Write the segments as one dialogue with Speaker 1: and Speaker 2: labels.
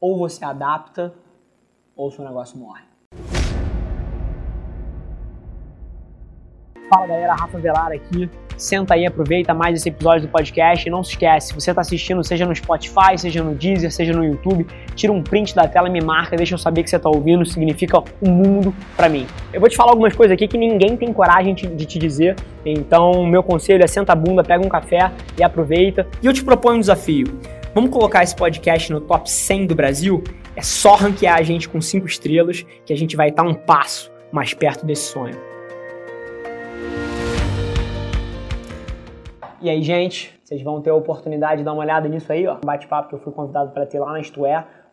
Speaker 1: ou você adapta, ou seu negócio morre. Fala galera, Rafa Velar aqui. Senta aí, aproveita mais esse episódio do podcast e não se esquece, se você está assistindo, seja no Spotify, seja no Deezer, seja no YouTube, tira um print da tela, me marca, deixa eu saber que você está ouvindo, significa um mundo para mim. Eu vou te falar algumas coisas aqui que ninguém tem coragem de te dizer, então meu conselho é senta a bunda, pega um café e aproveita. E eu te proponho um desafio. Vamos colocar esse podcast no top 100 do Brasil? É só ranquear a gente com 5 estrelas que a gente vai estar um passo mais perto desse sonho. E aí, gente, vocês vão ter a oportunidade de dar uma olhada nisso aí, ó. Bate-papo que eu fui convidado para ter lá na Isto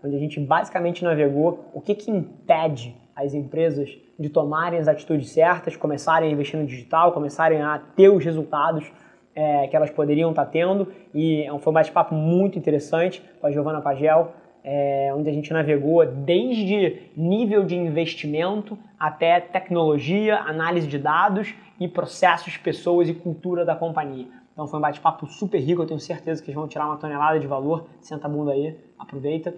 Speaker 1: onde a gente basicamente navegou o que, que impede as empresas de tomarem as atitudes certas, começarem a investir no digital, começarem a ter os resultados é, que elas poderiam estar tá tendo. E foi um bate-papo muito interessante com a Giovana Pagel, é, onde a gente navegou desde nível de investimento até tecnologia, análise de dados e processos, pessoas e cultura da companhia. Então foi um bate-papo super rico, eu tenho certeza que eles vão tirar uma tonelada de valor. Senta a bunda aí, aproveita.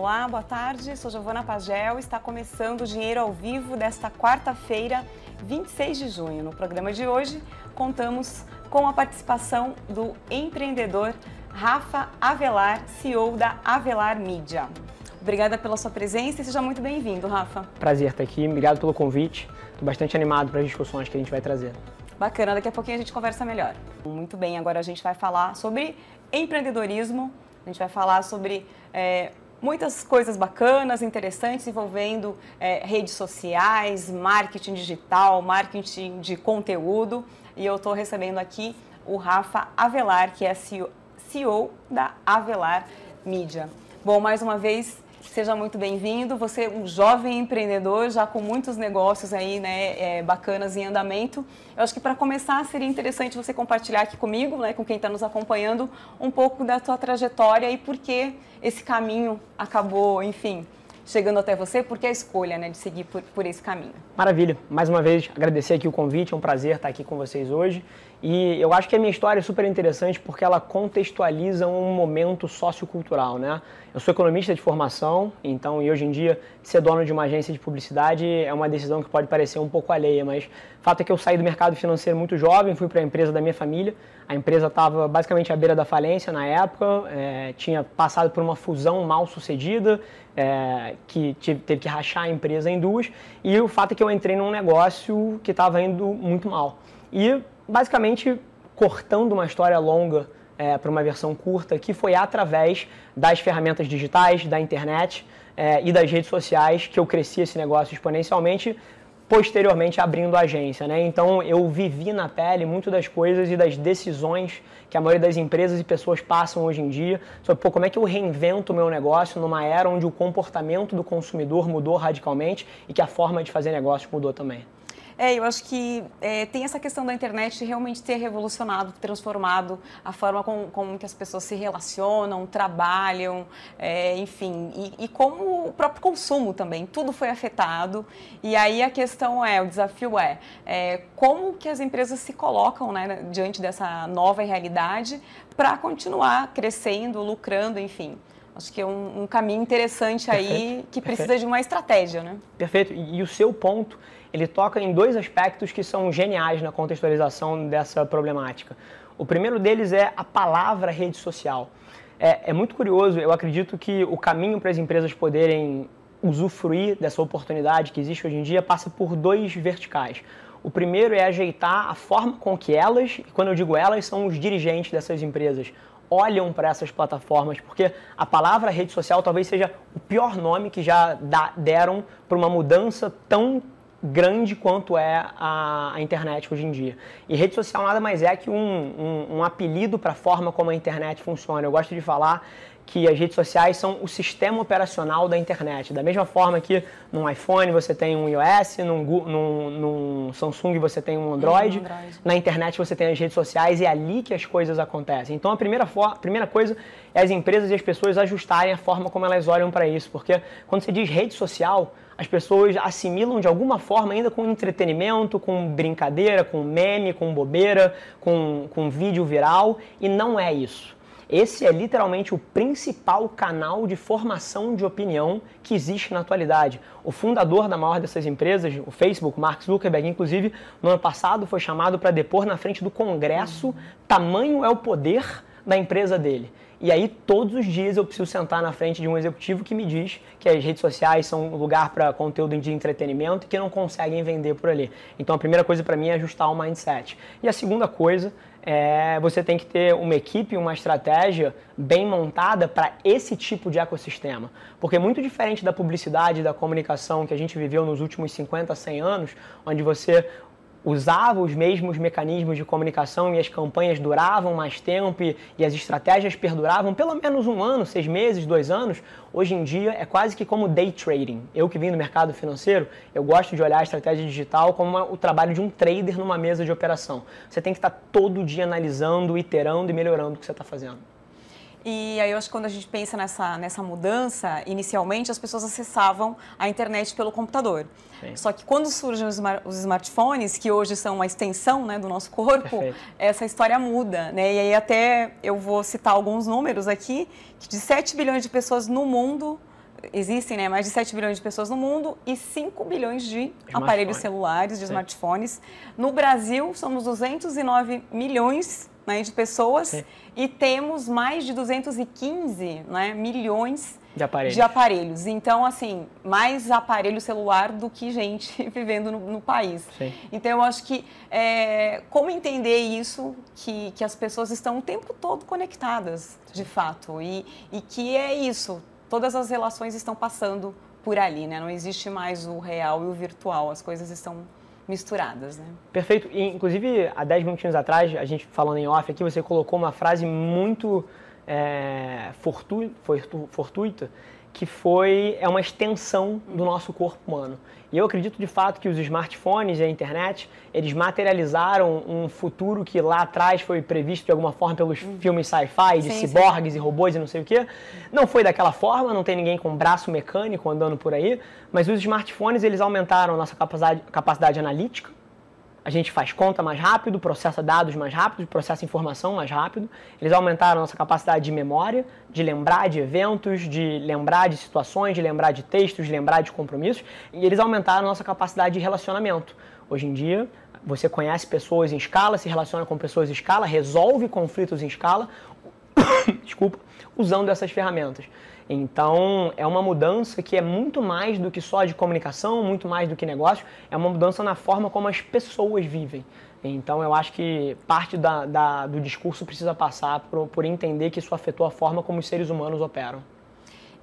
Speaker 2: Olá, boa tarde. Sou Giovana Pagel. Está começando o Dinheiro ao Vivo desta quarta-feira, 26 de junho. No programa de hoje, contamos com a participação do empreendedor Rafa Avelar, CEO da Avelar Mídia. Obrigada pela sua presença e seja muito bem-vindo, Rafa.
Speaker 1: Prazer estar aqui, obrigado pelo convite. Estou bastante animado para as discussões que a gente vai trazer.
Speaker 2: Bacana, daqui a pouquinho a gente conversa melhor. Muito bem, agora a gente vai falar sobre empreendedorismo, a gente vai falar sobre é, muitas coisas bacanas, interessantes envolvendo é, redes sociais, marketing digital, marketing de conteúdo. E eu estou recebendo aqui o Rafa Avelar, que é CEO, CEO da Avelar Mídia. Bom, mais uma vez, Seja muito bem-vindo. Você é um jovem empreendedor, já com muitos negócios aí, né, é, bacanas em andamento. Eu acho que para começar seria interessante você compartilhar aqui comigo, né, com quem está nos acompanhando, um pouco da tua trajetória e por que esse caminho acabou, enfim, chegando até você, por que a escolha né, de seguir por, por esse caminho.
Speaker 1: Maravilha. Mais uma vez, agradecer aqui o convite, é um prazer estar aqui com vocês hoje. E eu acho que a minha história é super interessante porque ela contextualiza um momento sociocultural, né? Eu sou economista de formação, então, e hoje em dia, ser dono de uma agência de publicidade é uma decisão que pode parecer um pouco alheia, mas o fato é que eu saí do mercado financeiro muito jovem, fui para a empresa da minha família. A empresa estava basicamente à beira da falência na época, é, tinha passado por uma fusão mal sucedida, é, que tive, teve que rachar a empresa em duas, e o fato é que eu entrei num negócio que estava indo muito mal. E basicamente cortando uma história longa é, para uma versão curta, que foi através das ferramentas digitais, da internet é, e das redes sociais que eu cresci esse negócio exponencialmente, posteriormente abrindo a agência. Né? Então eu vivi na pele muito das coisas e das decisões que a maioria das empresas e pessoas passam hoje em dia sobre pô, como é que eu reinvento o meu negócio numa era onde o comportamento do consumidor mudou radicalmente e que a forma de fazer negócio mudou também.
Speaker 2: É, eu acho que é, tem essa questão da internet realmente ter revolucionado, transformado a forma como, como que as pessoas se relacionam, trabalham, é, enfim, e, e, como o próprio consumo também, tudo foi afetado. E aí a questão é, o desafio é, é como que as empresas se colocam né, diante dessa nova realidade para continuar crescendo, lucrando, enfim. Acho que é um, um caminho interessante aí Perfeito. que precisa Perfeito. de uma estratégia, né?
Speaker 1: Perfeito. E, e o seu ponto ele toca em dois aspectos que são geniais na contextualização dessa problemática. O primeiro deles é a palavra rede social. É, é muito curioso, eu acredito que o caminho para as empresas poderem usufruir dessa oportunidade que existe hoje em dia passa por dois verticais. O primeiro é ajeitar a forma com que elas, e quando eu digo elas, são os dirigentes dessas empresas, olham para essas plataformas, porque a palavra rede social talvez seja o pior nome que já deram para uma mudança tão grande quanto é a, a, internet hoje em dia. E rede social nada mais é que um, um, um apelido para a forma como a internet funciona. Eu gosto de falar que as redes sociais são o sistema operacional da internet. Da mesma forma que num iPhone você tem um iOS, num, num, num Samsung você tem um Android, Android, na internet você tem as redes sociais e é ali que as coisas acontecem. Então a primeira, primeira coisa é as empresas e as pessoas ajustarem a forma como elas olham para isso, porque quando você diz rede social, as pessoas assimilam de alguma forma ainda com entretenimento, com brincadeira, com meme, com bobeira, com, com vídeo viral, e não é isso. Esse é literalmente o principal canal de formação de opinião que existe na atualidade. O fundador da maior dessas empresas, o Facebook, Mark Zuckerberg, inclusive, no ano passado foi chamado para depor na frente do Congresso. Tamanho é o poder da empresa dele. E aí, todos os dias eu preciso sentar na frente de um executivo que me diz que as redes sociais são um lugar para conteúdo de entretenimento e que não conseguem vender por ali. Então, a primeira coisa para mim é ajustar o mindset. E a segunda coisa é você tem que ter uma equipe, uma estratégia bem montada para esse tipo de ecossistema. Porque é muito diferente da publicidade da comunicação que a gente viveu nos últimos 50, 100 anos, onde você usava os mesmos mecanismos de comunicação e as campanhas duravam mais tempo e, e, as estratégias perduravam pelo menos um ano, seis meses, dois anos, hoje em dia é quase que como day trading. Eu que vim do mercado financeiro, eu gosto de olhar a estratégia digital como uma, o trabalho de um trader numa mesa de operação. Você tem que estar todo dia analisando, iterando e melhorando o que você está fazendo.
Speaker 2: E aí eu acho que quando a gente pensa nessa, nessa mudança, inicialmente as pessoas acessavam a internet pelo computador. Sim. Só que quando surgem os, os, smartphones, que hoje são uma extensão né, do nosso corpo, Perfeito. essa história muda. Né? E aí até eu vou citar alguns números aqui, que de 7 bilhões de pessoas no mundo existem né, mais de 7 bilhões de pessoas no mundo e 5 bilhões de aparelhos celulares, de Sim. smartphones. No Brasil, somos 209 milhões né, de pessoas Sim. e temos mais de 215 né, milhões
Speaker 1: de aparelhos.
Speaker 2: de aparelhos. Então, assim, mais aparelho celular do que gente vivendo no, no país. Sim. Então, eu acho que é, como entender isso, que, que as pessoas estão o tempo todo conectadas, de fato, e, e que é isso, todas as relações estão passando por ali, né? Não existe mais o real e o virtual, as coisas estão misturadas, né?
Speaker 1: Perfeito. E, inclusive, há 10 minutinhos atrás, a gente falando em off aqui, você colocou uma frase muito é, fortu, fortuita, que foi é uma extensão do nosso corpo humano. E eu acredito de fato que os smartphones e a internet, eles materializaram um futuro que lá atrás foi previsto de alguma forma pelos hum. filmes sci-fi, de sim, ciborgues sim. e robôs e não sei o quê. Não foi daquela forma, não tem ninguém com braço mecânico andando por aí, mas os smartphones eles aumentaram a nossa capacidade, capacidade analítica, a gente faz conta mais rápido, processa dados mais rápido, processa informação mais rápido. Eles aumentaram a nossa capacidade de memória, de lembrar de eventos, de lembrar de situações, de lembrar de textos, de lembrar de compromissos. E eles aumentaram a nossa capacidade de relacionamento. Hoje em dia, você conhece pessoas em escala, se relaciona com pessoas em escala, resolve conflitos em escala, desculpa, usando essas ferramentas. Então, é uma mudança que é muito mais do que só de comunicação, muito mais do que negócio, é uma mudança na forma como as pessoas vivem. Então, eu acho que parte da, da, do discurso precisa passar por, por entender que isso afetou a forma como os seres humanos operam.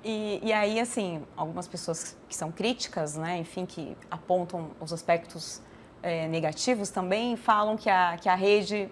Speaker 2: E, e, aí, assim, algumas pessoas que são críticas, né, enfim, que apontam os aspectos é, negativos também, falam que a, que a rede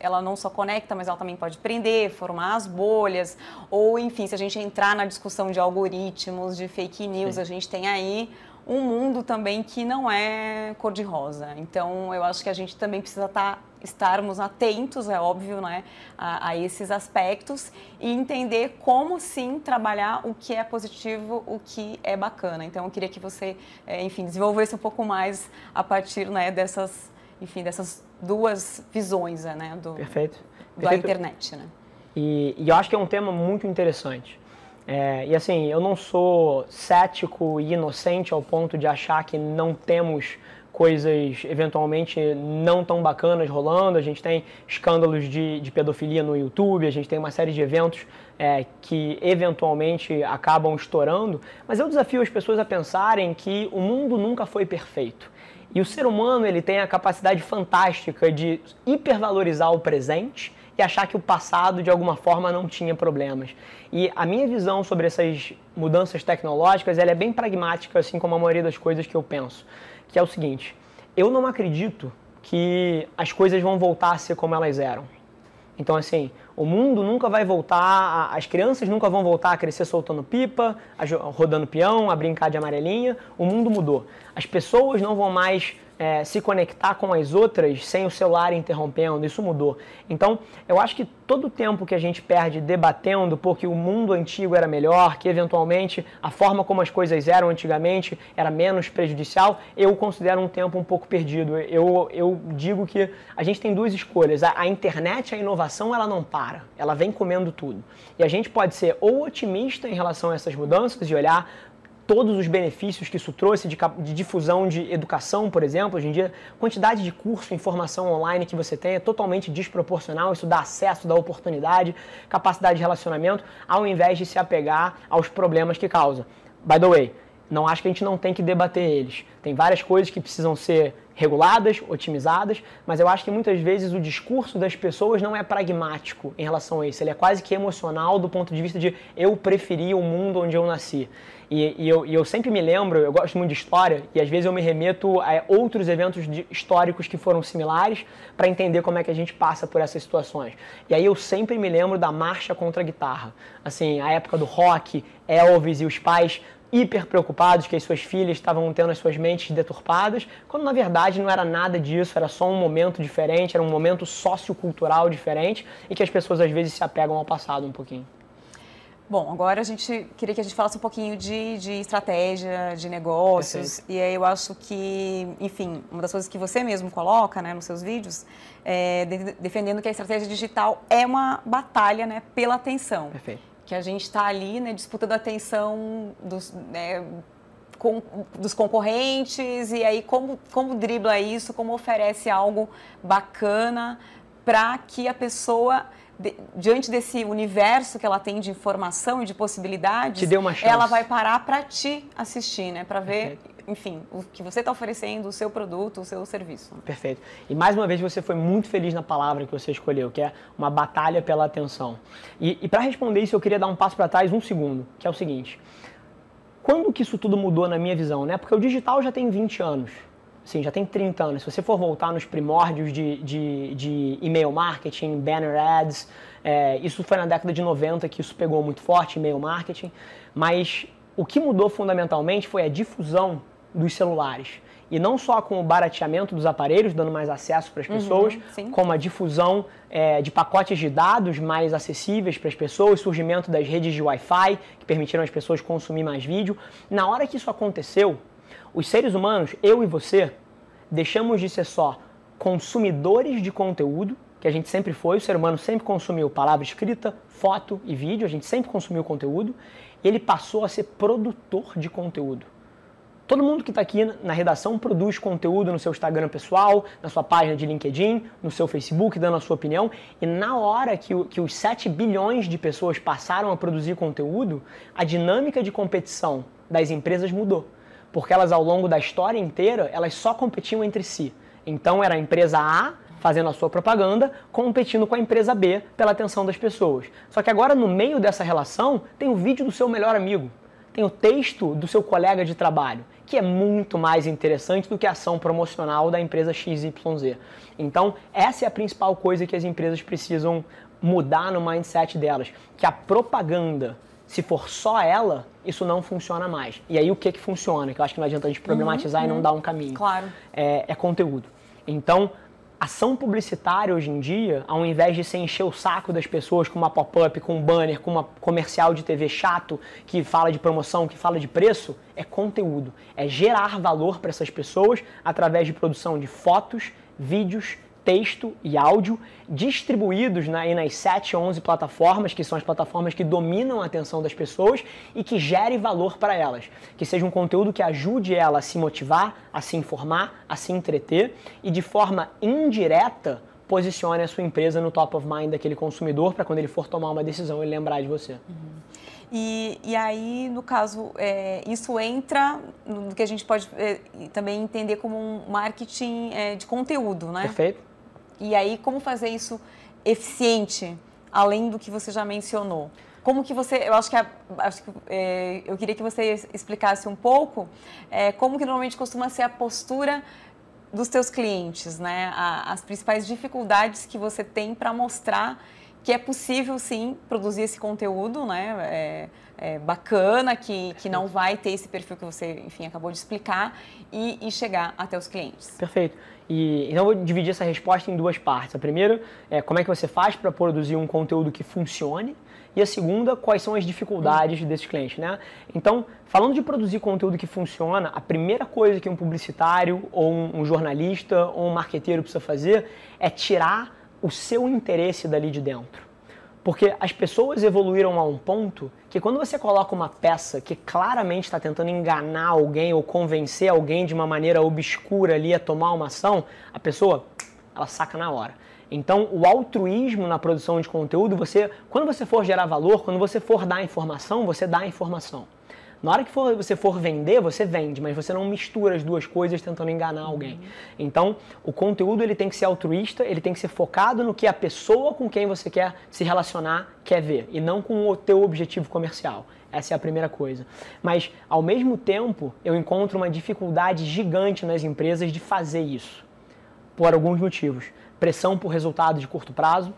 Speaker 2: ela não só conecta, mas ela também pode prender, formar as bolhas, ou enfim, se a gente entrar na discussão de algoritmos, de fake news, Sim. a gente tem aí um mundo também que não é cor-de-rosa. Então, eu acho que a gente também precisa estar, tá, estarmos atentos, é óbvio, né, a, a, esses aspectos e entender como sim trabalhar o que é positivo, o que é bacana. Então, eu queria que você, é, enfim, desenvolvesse um pouco mais a partir né, dessas, enfim, dessas duas visões né, do,
Speaker 1: Perfeito.
Speaker 2: da internet. Né?
Speaker 1: E, e, eu acho que é um tema muito interessante. É, e assim, eu não sou cético e inocente ao ponto de achar que não temos coisas eventualmente não tão bacanas rolando. A gente tem escândalos de, de pedofilia no YouTube, a gente tem uma série de eventos é, que eventualmente acabam estourando. Mas eu desafio as pessoas a pensarem que o mundo nunca foi perfeito. E o ser humano ele tem a capacidade fantástica de hipervalorizar o presente e achar que o passado de alguma forma não tinha problemas. E a minha visão sobre essas mudanças tecnológicas ela é bem pragmática, assim como a maioria das coisas que eu penso, que é o seguinte: eu não acredito que as coisas vão voltar a ser como elas eram. Então, assim, o mundo nunca vai voltar, as crianças nunca vão voltar a crescer soltando pipa, rodando peão, a brincar de amarelinha. O mundo mudou. As pessoas não vão mais é, se conectar com as outras sem o celular interrompendo, isso mudou. Então, eu acho que todo o tempo que a gente perde debatendo porque o mundo antigo era melhor, que eventualmente a forma como as coisas eram antigamente era menos prejudicial, eu considero um tempo um pouco perdido. Eu, eu digo que a gente tem duas escolhas. A, a internet, a inovação, ela não para, ela vem comendo tudo. E a gente pode ser ou otimista em relação a essas mudanças e olhar todos os benefícios que isso trouxe de, de, difusão de educação, por exemplo. Hoje em dia, quantidade de curso, informação online que você tem é totalmente desproporcional. Isso dá acesso, dá oportunidade, capacidade de relacionamento, ao invés de se apegar aos problemas que causa. By the way, não acho que a gente não tem que debater eles. Tem várias coisas que precisam ser reguladas, otimizadas, mas eu acho que muitas vezes o discurso das pessoas não é pragmático em relação a isso. Ele é quase que emocional do ponto de vista de eu preferia o mundo onde eu nasci. E, e, eu, e, eu, sempre me lembro, eu gosto muito de história, e às vezes eu me remeto a outros eventos de, históricos que foram similares para entender como é que a gente passa por essas situações. E aí eu sempre me lembro da marcha contra a guitarra. Assim, a época do rock, Elvis e os pais hiper preocupados que as suas filhas estavam tendo as suas mentes deturpadas, quando na verdade não era nada disso, era só um momento diferente, era um momento sociocultural diferente e que as pessoas às vezes se apegam ao passado um pouquinho.
Speaker 2: Bom, agora a gente queria que a gente falasse um pouquinho de, de estratégia, de negócios. Perfeito. E aí eu acho que, enfim, uma das coisas que você mesmo coloca né, nos seus vídeos é de, defendendo que a estratégia digital é uma batalha né, pela atenção.
Speaker 1: Perfeito.
Speaker 2: Que a gente está ali né, disputando a atenção dos. Né, com, dos concorrentes e aí como, como dribla isso, como oferece algo bacana para que a pessoa de, diante desse universo que ela tem de informação e de possibilidades, ela vai parar para te assistir, né? Para ver, Perfeito. Enfim, o que você está oferecendo, o seu produto, o seu serviço.
Speaker 1: Perfeito. E mais uma vez você foi muito feliz na palavra que você escolheu, que é uma batalha pela atenção. E, e para responder isso, eu queria dar um passo para trás, um segundo, que é o seguinte. Quando que isso tudo mudou na minha visão, né? Porque o digital já tem 20 anos. Sim, já tem 30 anos. Se você for voltar nos primórdios de, de, de e-mail marketing, banner ads, é, isso foi na década de 90 que isso pegou muito forte, e-mail marketing. Mas o que mudou fundamentalmente foi a difusão dos celulares. E não só com o barateamento dos aparelhos, dando mais acesso para as uhum, pessoas, uhum, como a difusão é, de pacotes de dados mais acessíveis para as pessoas, surgimento das redes de Wi-Fi, que permitiram as pessoas consumir mais vídeo. Na hora que isso aconteceu, os seres humanos, eu e você, deixamos de ser só consumidores de conteúdo, que a gente sempre foi, o ser humano sempre consumiu palavra escrita, foto e vídeo, a gente sempre consumiu conteúdo, ele passou a ser produtor de conteúdo. Todo mundo que está aqui na redação produz conteúdo no seu Instagram pessoal, na sua página de LinkedIn, no seu Facebook, dando a sua opinião. E na hora que, que os 7 bilhões de pessoas passaram a produzir conteúdo, a dinâmica de competição das empresas mudou porque elas ao longo da história inteira, elas só competiam entre si. Então era a empresa A fazendo a sua propaganda, competindo com a empresa B pela atenção das pessoas. Só que agora no meio dessa relação tem o vídeo do seu melhor amigo, tem o texto do seu colega de trabalho, que é muito mais interessante do que a ação promocional da empresa XYZ. Então, essa é a principal coisa que as empresas precisam mudar no mindset delas, que a propaganda se for só ela, isso não funciona mais. E aí o que que funciona? Que eu acho que não adianta a gente problematizar uhum, e não dar um caminho.
Speaker 2: Claro.
Speaker 1: É, é conteúdo. Então, ação publicitária hoje em dia, ao invés de se encher o saco das pessoas com uma pop-up, com um banner, com uma comercial de TV chato que fala de promoção, que fala de preço, é conteúdo. É gerar valor para essas pessoas através de produção de fotos, vídeos, texto e áudio distribuídos na, nas 7, 11 plataformas, que são as plataformas que dominam a atenção das pessoas e que gere valor para elas. Que seja um conteúdo que ajude ela a se motivar, a se informar, a se entreter e de forma indireta posicione a sua empresa no top of mind daquele consumidor para quando ele for tomar uma decisão ele lembrar de você.
Speaker 2: Uhum. E, e aí, no caso, é, isso entra no que a gente pode é, também entender como um marketing é, de conteúdo, né?
Speaker 1: Perfeito.
Speaker 2: E aí, como fazer isso eficiente, além do que você já mencionou? Como que você, eu acho que, a, acho que é, eu queria que você explicasse um pouco é, como que normalmente costuma ser a postura dos teus clientes, né? as principais dificuldades que você tem para mostrar que é possível sim produzir esse conteúdo, né? É, é bacana, que, que não vai ter esse perfil que você, enfim, acabou de explicar e, e chegar até os clientes.
Speaker 1: Perfeito. E, então eu vou dividir essa resposta em duas partes. A primeira é como é que você faz para produzir um conteúdo que funcione e a segunda, quais são as dificuldades desses clientes, né? Então, falando de produzir conteúdo que funciona, a primeira coisa que um publicitário ou um, um jornalista ou um marqueteiro precisa fazer é tirar o seu interesse dali de dentro. Porque as pessoas evoluíram a um ponto que quando você coloca uma peça que claramente está tentando enganar alguém ou convencer alguém de uma maneira obscura ali a tomar uma ação, a pessoa ela saca na hora. Então, o altruísmo na produção de conteúdo, você, quando você for gerar valor, quando você for dar informação, você dá informação. Na hora que for, você for vender, você vende, mas você não mistura as duas coisas tentando enganar alguém. Uhum. Então, o conteúdo ele tem que ser altruísta, ele tem que ser focado no que a pessoa com quem você quer se relacionar quer ver e não com o teu objetivo comercial. Essa é a primeira coisa. Mas, ao mesmo tempo, eu encontro uma dificuldade gigante nas empresas de fazer isso. Por alguns motivos. Pressão por resultado de curto prazo,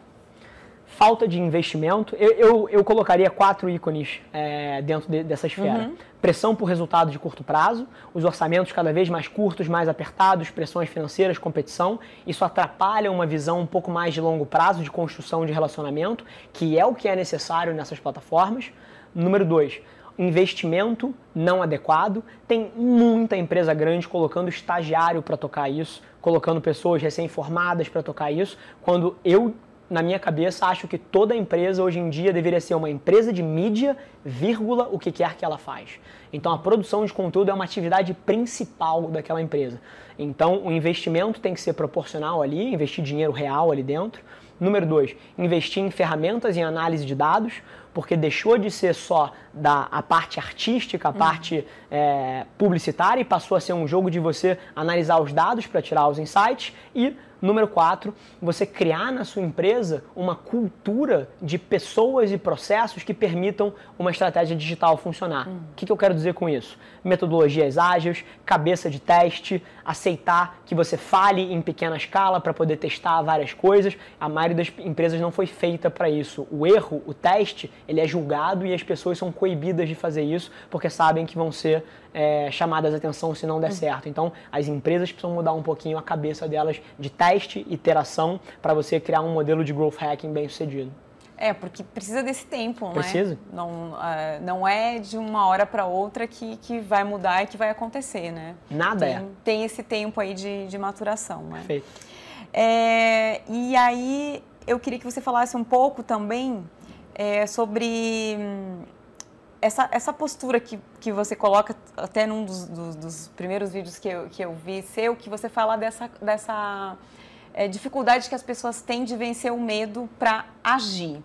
Speaker 1: falta de investimento. Eu, eu, eu colocaria quatro ícones é, dentro de, dessa esfera. Uhum. Pressão por resultado de curto prazo, os orçamentos cada vez mais curtos, mais apertados, pressões financeiras, competição. Isso atrapalha uma visão um pouco mais de longo prazo de construção de relacionamento, que é o que é necessário nessas plataformas. Número dois, investimento não adequado. Tem muita empresa grande colocando estagiário para tocar isso, colocando pessoas recém-formadas para tocar isso, quando eu na minha cabeça, acho que toda empresa hoje em dia deveria ser uma empresa de mídia, vírgula, o que quer que ela faz. Então, a produção de conteúdo é uma atividade principal daquela empresa. Então, o investimento tem que ser proporcional ali, investir dinheiro real ali dentro. Número dois, investir em ferramentas em análise de dados, porque deixou de ser só da a parte artística, a uhum. parte é, publicitária e passou a ser um jogo de você analisar os dados para tirar os insights e Número 4, você criar na sua empresa uma cultura de pessoas e processos que permitam uma estratégia digital funcionar. O que, que eu quero dizer com isso? Metodologias ágeis, cabeça de teste, aceitar que você fale em pequena escala para poder testar várias coisas. A maioria das empresas não foi feita para isso. O erro, o teste, ele é julgado e as pessoas são coibidas de fazer isso porque sabem que vão ser é, chamadas a atenção se não der certo. Então, as empresas precisam mudar um pouquinho a cabeça delas de teste, iteração, para você criar um modelo de growth hacking bem sucedido.
Speaker 2: É, porque precisa desse tempo,
Speaker 1: precisa.
Speaker 2: né? Não, uh, não é de uma hora para outra que, que vai mudar e que vai acontecer, né?
Speaker 1: Nada
Speaker 2: tem,
Speaker 1: é.
Speaker 2: Tem esse tempo aí de, de maturação, né?
Speaker 1: Perfeito.
Speaker 2: É, e aí, eu queria que você falasse um pouco também é, sobre hum, essa, essa postura que, que você coloca até num dos, dos, dos, primeiros vídeos que eu, que eu vi seu, que você fala dessa, dessa é, dificuldade que as pessoas têm de vencer o medo para agir.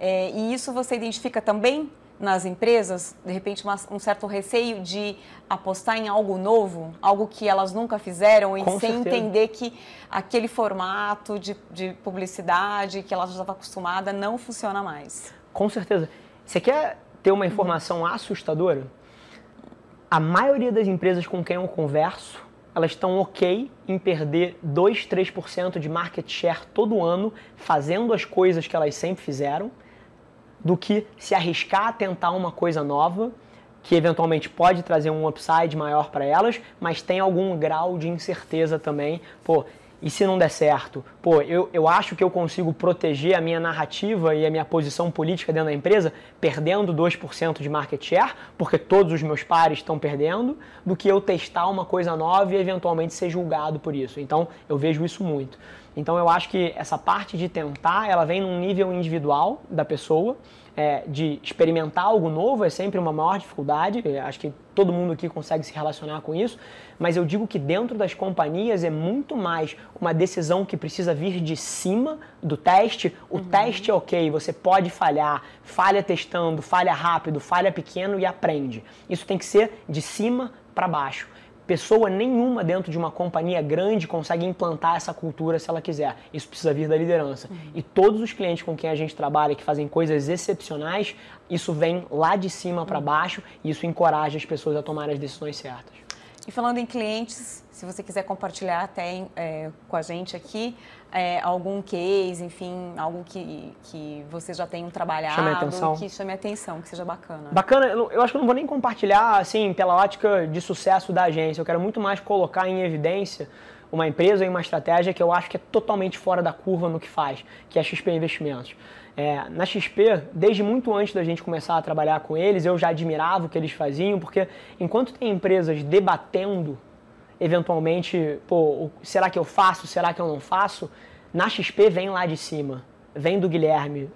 Speaker 2: É, e isso você identifica também nas empresas, de repente, uma, um certo receio de apostar em algo novo, algo que elas nunca fizeram, e
Speaker 1: Com
Speaker 2: sem
Speaker 1: certeza.
Speaker 2: entender que aquele formato de, de publicidade que ela já estava acostumada não funciona mais.
Speaker 1: Com certeza. Você quer ter uma informação assustadora, a maioria das empresas com quem eu converso, elas estão ok em perder 2, 3% de market share todo ano fazendo as coisas que elas sempre fizeram, do que se arriscar a tentar uma coisa nova, que eventualmente pode trazer um upside maior para elas, mas tem algum grau de incerteza também. Pô, e se não der certo? Pô, eu, eu acho que eu consigo proteger a minha narrativa e a minha posição política dentro da empresa perdendo 2% de market share, porque todos os meus pares estão perdendo, do que eu testar uma coisa nova e eventualmente ser julgado por isso. Então, eu vejo isso muito. Então, eu acho que essa parte de tentar, ela vem num nível individual da pessoa, é, de experimentar algo novo é sempre uma maior dificuldade, acho que todo mundo aqui consegue se relacionar com isso, mas eu digo que dentro das companhias é muito mais uma decisão que precisa vir de cima do teste. O uhum. teste é ok, você pode falhar, falha testando, falha rápido, falha pequeno e aprende. Isso tem que ser de cima para baixo pessoa nenhuma dentro de uma companhia grande consegue implantar essa cultura se ela quiser. Isso precisa vir da liderança. Uhum. E todos os clientes com quem a gente trabalha que fazem coisas excepcionais, isso vem lá de cima para uhum. baixo e isso encoraja as pessoas a tomar as decisões certas.
Speaker 2: E falando em clientes, se você quiser compartilhar até é, com a gente aqui é, algum case, enfim, algo que, que você já tenha trabalhado,
Speaker 1: chame atenção.
Speaker 2: que chame atenção, que seja bacana.
Speaker 1: Bacana, eu acho que eu não vou nem compartilhar assim pela ótica de sucesso da agência. Eu quero muito mais colocar em evidência uma empresa e uma estratégia que eu acho que é totalmente fora da curva no que faz, que é a XP Investimentos. É, na XP, desde muito antes da gente começar a trabalhar com eles, eu já admirava o que eles faziam, porque enquanto tem empresas debatendo, eventualmente, pô, será que eu faço, será que eu não faço, na XP vem lá de cima, vem do Guilherme,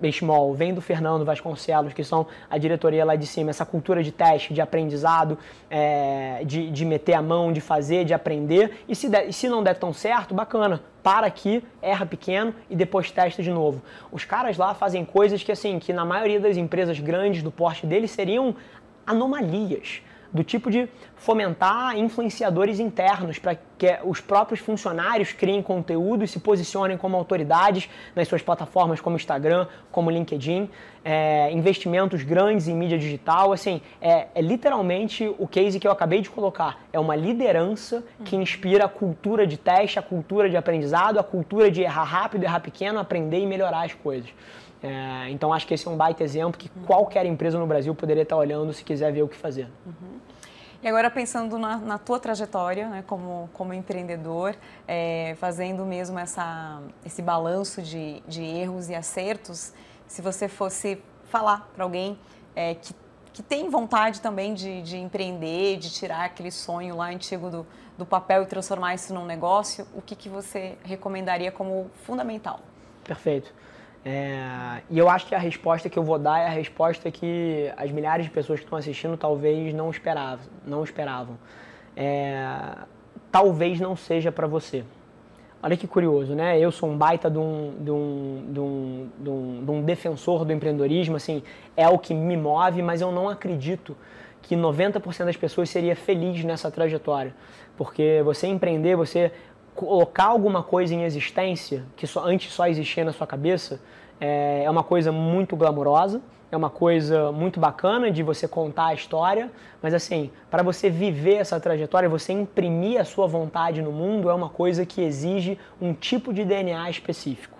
Speaker 1: Benchimol, vem do Fernando Vasconcelos, que são a diretoria lá de cima, essa cultura de teste, de aprendizado, é, de, de meter a mão, de fazer, de aprender. E se, se não der tão certo, bacana, para aqui, erra pequeno e depois testa de novo. Os caras lá fazem coisas que, assim, que na maioria das empresas grandes do porte deles seriam anomalias do tipo de fomentar influenciadores internos para que os próprios funcionários criem conteúdo e se posicionem como autoridades nas suas plataformas como Instagram, como LinkedIn, é, investimentos grandes em mídia digital, assim, é, é, literalmente o case que eu acabei de colocar. É uma liderança que inspira a cultura de teste, a cultura de aprendizado, a cultura de errar rápido, errar pequeno, aprender e melhorar as coisas. É, então acho que esse é um baita exemplo que qualquer empresa no Brasil poderia estar olhando se quiser ver o que fazer.
Speaker 2: Uhum. E agora pensando na, na tua trajetória né, como, como empreendedor, é, fazendo mesmo essa, esse balanço de, de erros e acertos, se você fosse falar para alguém é, que, que tem vontade também de, de empreender, de tirar aquele sonho lá antigo do, do papel e transformar isso num negócio, o que, que você recomendaria como fundamental?
Speaker 1: Perfeito. É, e eu acho que a resposta que eu vou dar é a resposta que as milhares de pessoas que estão assistindo talvez não esperavam. Não esperavam. É, talvez não seja para você. Olha que curioso, né? Eu sou um baita de um, de, um, de, um, de, um, de um defensor do empreendedorismo, assim, é o que me move, mas eu não acredito que 90% das pessoas seria feliz nessa trajetória. Porque você empreender, você colocar alguma coisa em existência que só, antes só existia na sua cabeça é, é uma coisa muito glamurosa, é uma coisa muito bacana de você contar a história, mas assim, para você viver essa trajetória, você imprimir a sua vontade no mundo é uma coisa que exige um tipo de DNA específico.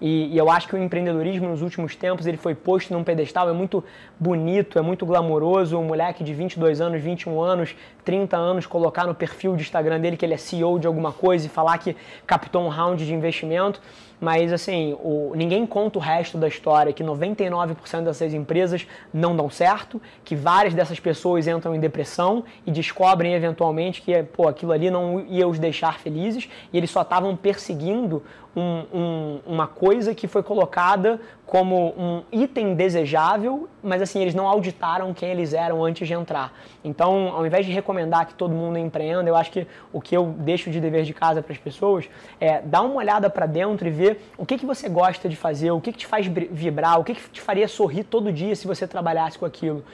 Speaker 1: E, e, eu acho que o empreendedorismo nos últimos tempos ele foi posto num pedestal, é muito bonito, é muito glamouroso. Um moleque de 22 anos, 21 anos, 30 anos colocar no perfil de Instagram dele que ele é CEO de alguma coisa e falar que captou um round de investimento. Mas assim, o, ninguém conta o resto da história, que 99% dessas empresas não dão certo, que várias dessas pessoas entram em depressão e descobrem eventualmente que pô, aquilo ali não ia os deixar felizes e eles só estavam perseguindo um, um, uma coisa que foi colocada como um item desejável, mas assim, eles não auditaram quem eles eram antes de entrar. Então, ao invés de recomendar que todo mundo empreenda, eu acho que o que eu deixo de dever de casa para as pessoas é dar uma olhada para dentro e ver o que, que você gosta de fazer, o que, que te faz vibrar, o que, que te faria sorrir todo dia se você trabalhasse com aquilo.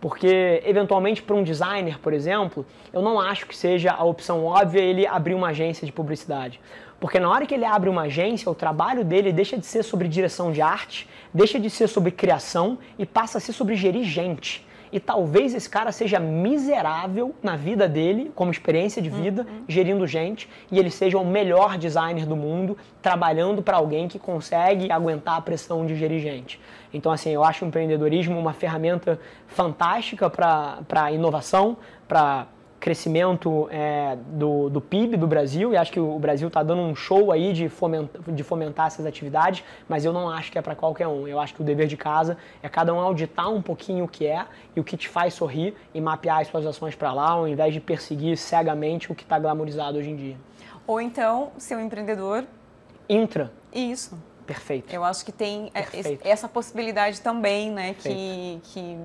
Speaker 1: Porque, eventualmente, para um designer, por exemplo, eu não acho que seja a opção óbvia ele abrir uma agência de publicidade. Porque na hora que ele abre uma agência, o trabalho dele deixa de ser sobre direção de arte, deixa de ser sobre criação e passa a ser sobre gerir gente. E talvez esse cara seja miserável na vida dele, como experiência de vida, uhum. gerindo gente, e ele seja o melhor designer do mundo, trabalhando para alguém que consegue aguentar a pressão de gerir gente. Então, assim, eu acho o empreendedorismo uma ferramenta fantástica para inovação, para crescimento é, do, do PIB do Brasil e acho que o Brasil está dando um show aí de fomentar, de fomentar essas atividades, mas eu não acho que é para qualquer um. Eu acho que o dever de casa é cada um auditar um pouquinho o que é e o que te faz sorrir e mapear as suas ações para lá, ao invés de perseguir cegamente o que está glamorizado hoje em dia.
Speaker 2: Ou então, ser um empreendedor.
Speaker 1: Intra.
Speaker 2: Isso.
Speaker 1: Perfeito.
Speaker 2: Eu acho que tem é, Perfeito. essa possibilidade também, né? Que, que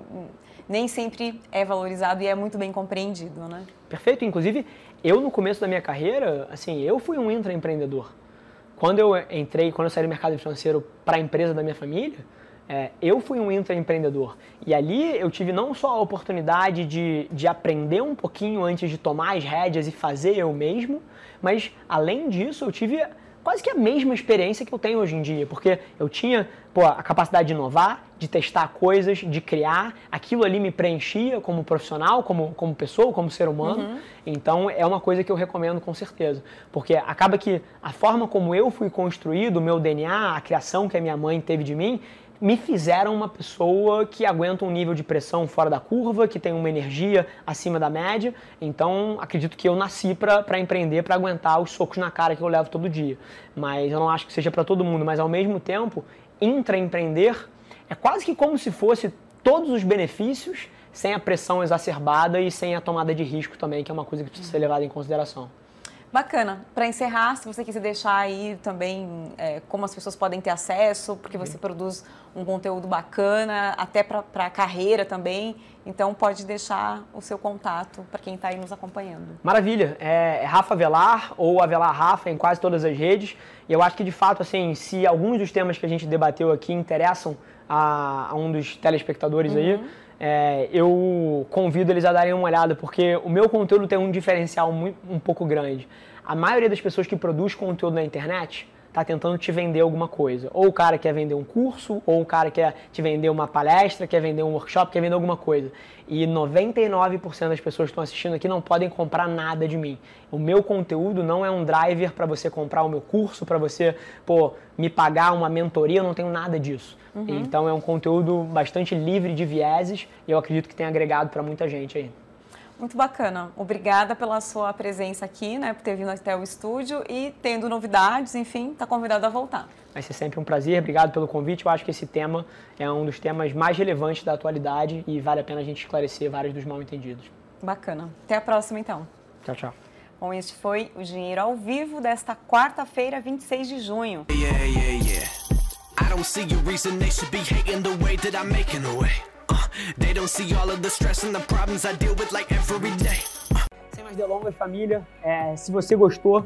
Speaker 2: nem sempre é valorizado e é muito bem compreendido, né?
Speaker 1: Perfeito. Inclusive, eu no começo da minha carreira, assim, eu fui um intraempreendedor. Quando eu entrei, quando eu saí do mercado financeiro para a empresa da minha família, é, eu fui um intraempreendedor. E ali eu tive não só a oportunidade de, de aprender um pouquinho antes de tomar as rédeas e fazer eu mesmo, mas além disso eu tive quase que a mesma experiência que eu tenho hoje em dia, porque eu tinha pô, a capacidade de inovar, de testar coisas, de criar, aquilo ali me preenchia como profissional, como, como pessoa, como ser humano. Uhum. Então é uma coisa que eu recomendo com certeza, porque acaba que a forma como eu fui construído, o meu DNA, a criação que a minha mãe teve de mim, me fizeram uma pessoa que aguenta um nível de pressão fora da curva, que tem uma energia acima da média. Então, acredito que eu nasci para empreender, para aguentar os socos na cara que eu levo todo dia. Mas eu não acho que seja para todo mundo. Mas, ao mesmo tempo, intraempreender é quase que como se fosse todos os benefícios sem a pressão exacerbada e sem a tomada de risco também, que é uma coisa que precisa ser levada em consideração.
Speaker 2: Bacana. Para encerrar, se você quiser deixar aí também é, como as pessoas podem ter acesso, porque você uhum. produz um conteúdo bacana, até para a carreira também. Então, pode deixar o seu contato para quem está aí nos acompanhando.
Speaker 1: Maravilha. É, é Rafa Avelar ou Avelar Rafa em quase todas as redes. E eu acho que, de fato, assim, se alguns dos temas que a gente debateu aqui interessam a, a um dos telespectadores uhum. aí, é, eu convido eles a darem uma olhada, porque o meu conteúdo tem um diferencial muito, um pouco grande. A maioria das pessoas que produz conteúdo na internet está tentando te vender alguma coisa. Ou o cara quer vender um curso, ou o cara quer te vender uma palestra, quer vender um workshop, quer vender alguma coisa. E 99% das pessoas que estão assistindo aqui não podem comprar nada de mim. O meu conteúdo não é um driver para você comprar o meu curso, para você pô, me pagar uma mentoria, eu não tenho nada disso. Uhum. Então é um conteúdo bastante livre de vieses e eu acredito que tem agregado para muita gente aí.
Speaker 2: Muito bacana. Obrigada pela sua presença aqui, né, por ter vindo até o estúdio e tendo novidades, enfim, está convidado a voltar.
Speaker 1: Vai ser sempre um prazer. Obrigado pelo convite. Eu acho que esse tema é um dos temas mais relevantes da atualidade e vale a pena a gente esclarecer vários dos mal entendidos.
Speaker 2: Bacana. Até a próxima, então.
Speaker 1: Tchau, tchau.
Speaker 2: Bom, este foi o Dinheiro ao Vivo desta quarta-feira, 26 de junho. Yeah, yeah, yeah. Reason they don't see all of the stress and the problems I deal with like every day.
Speaker 1: Sem mais delongas, família, é, se você gostou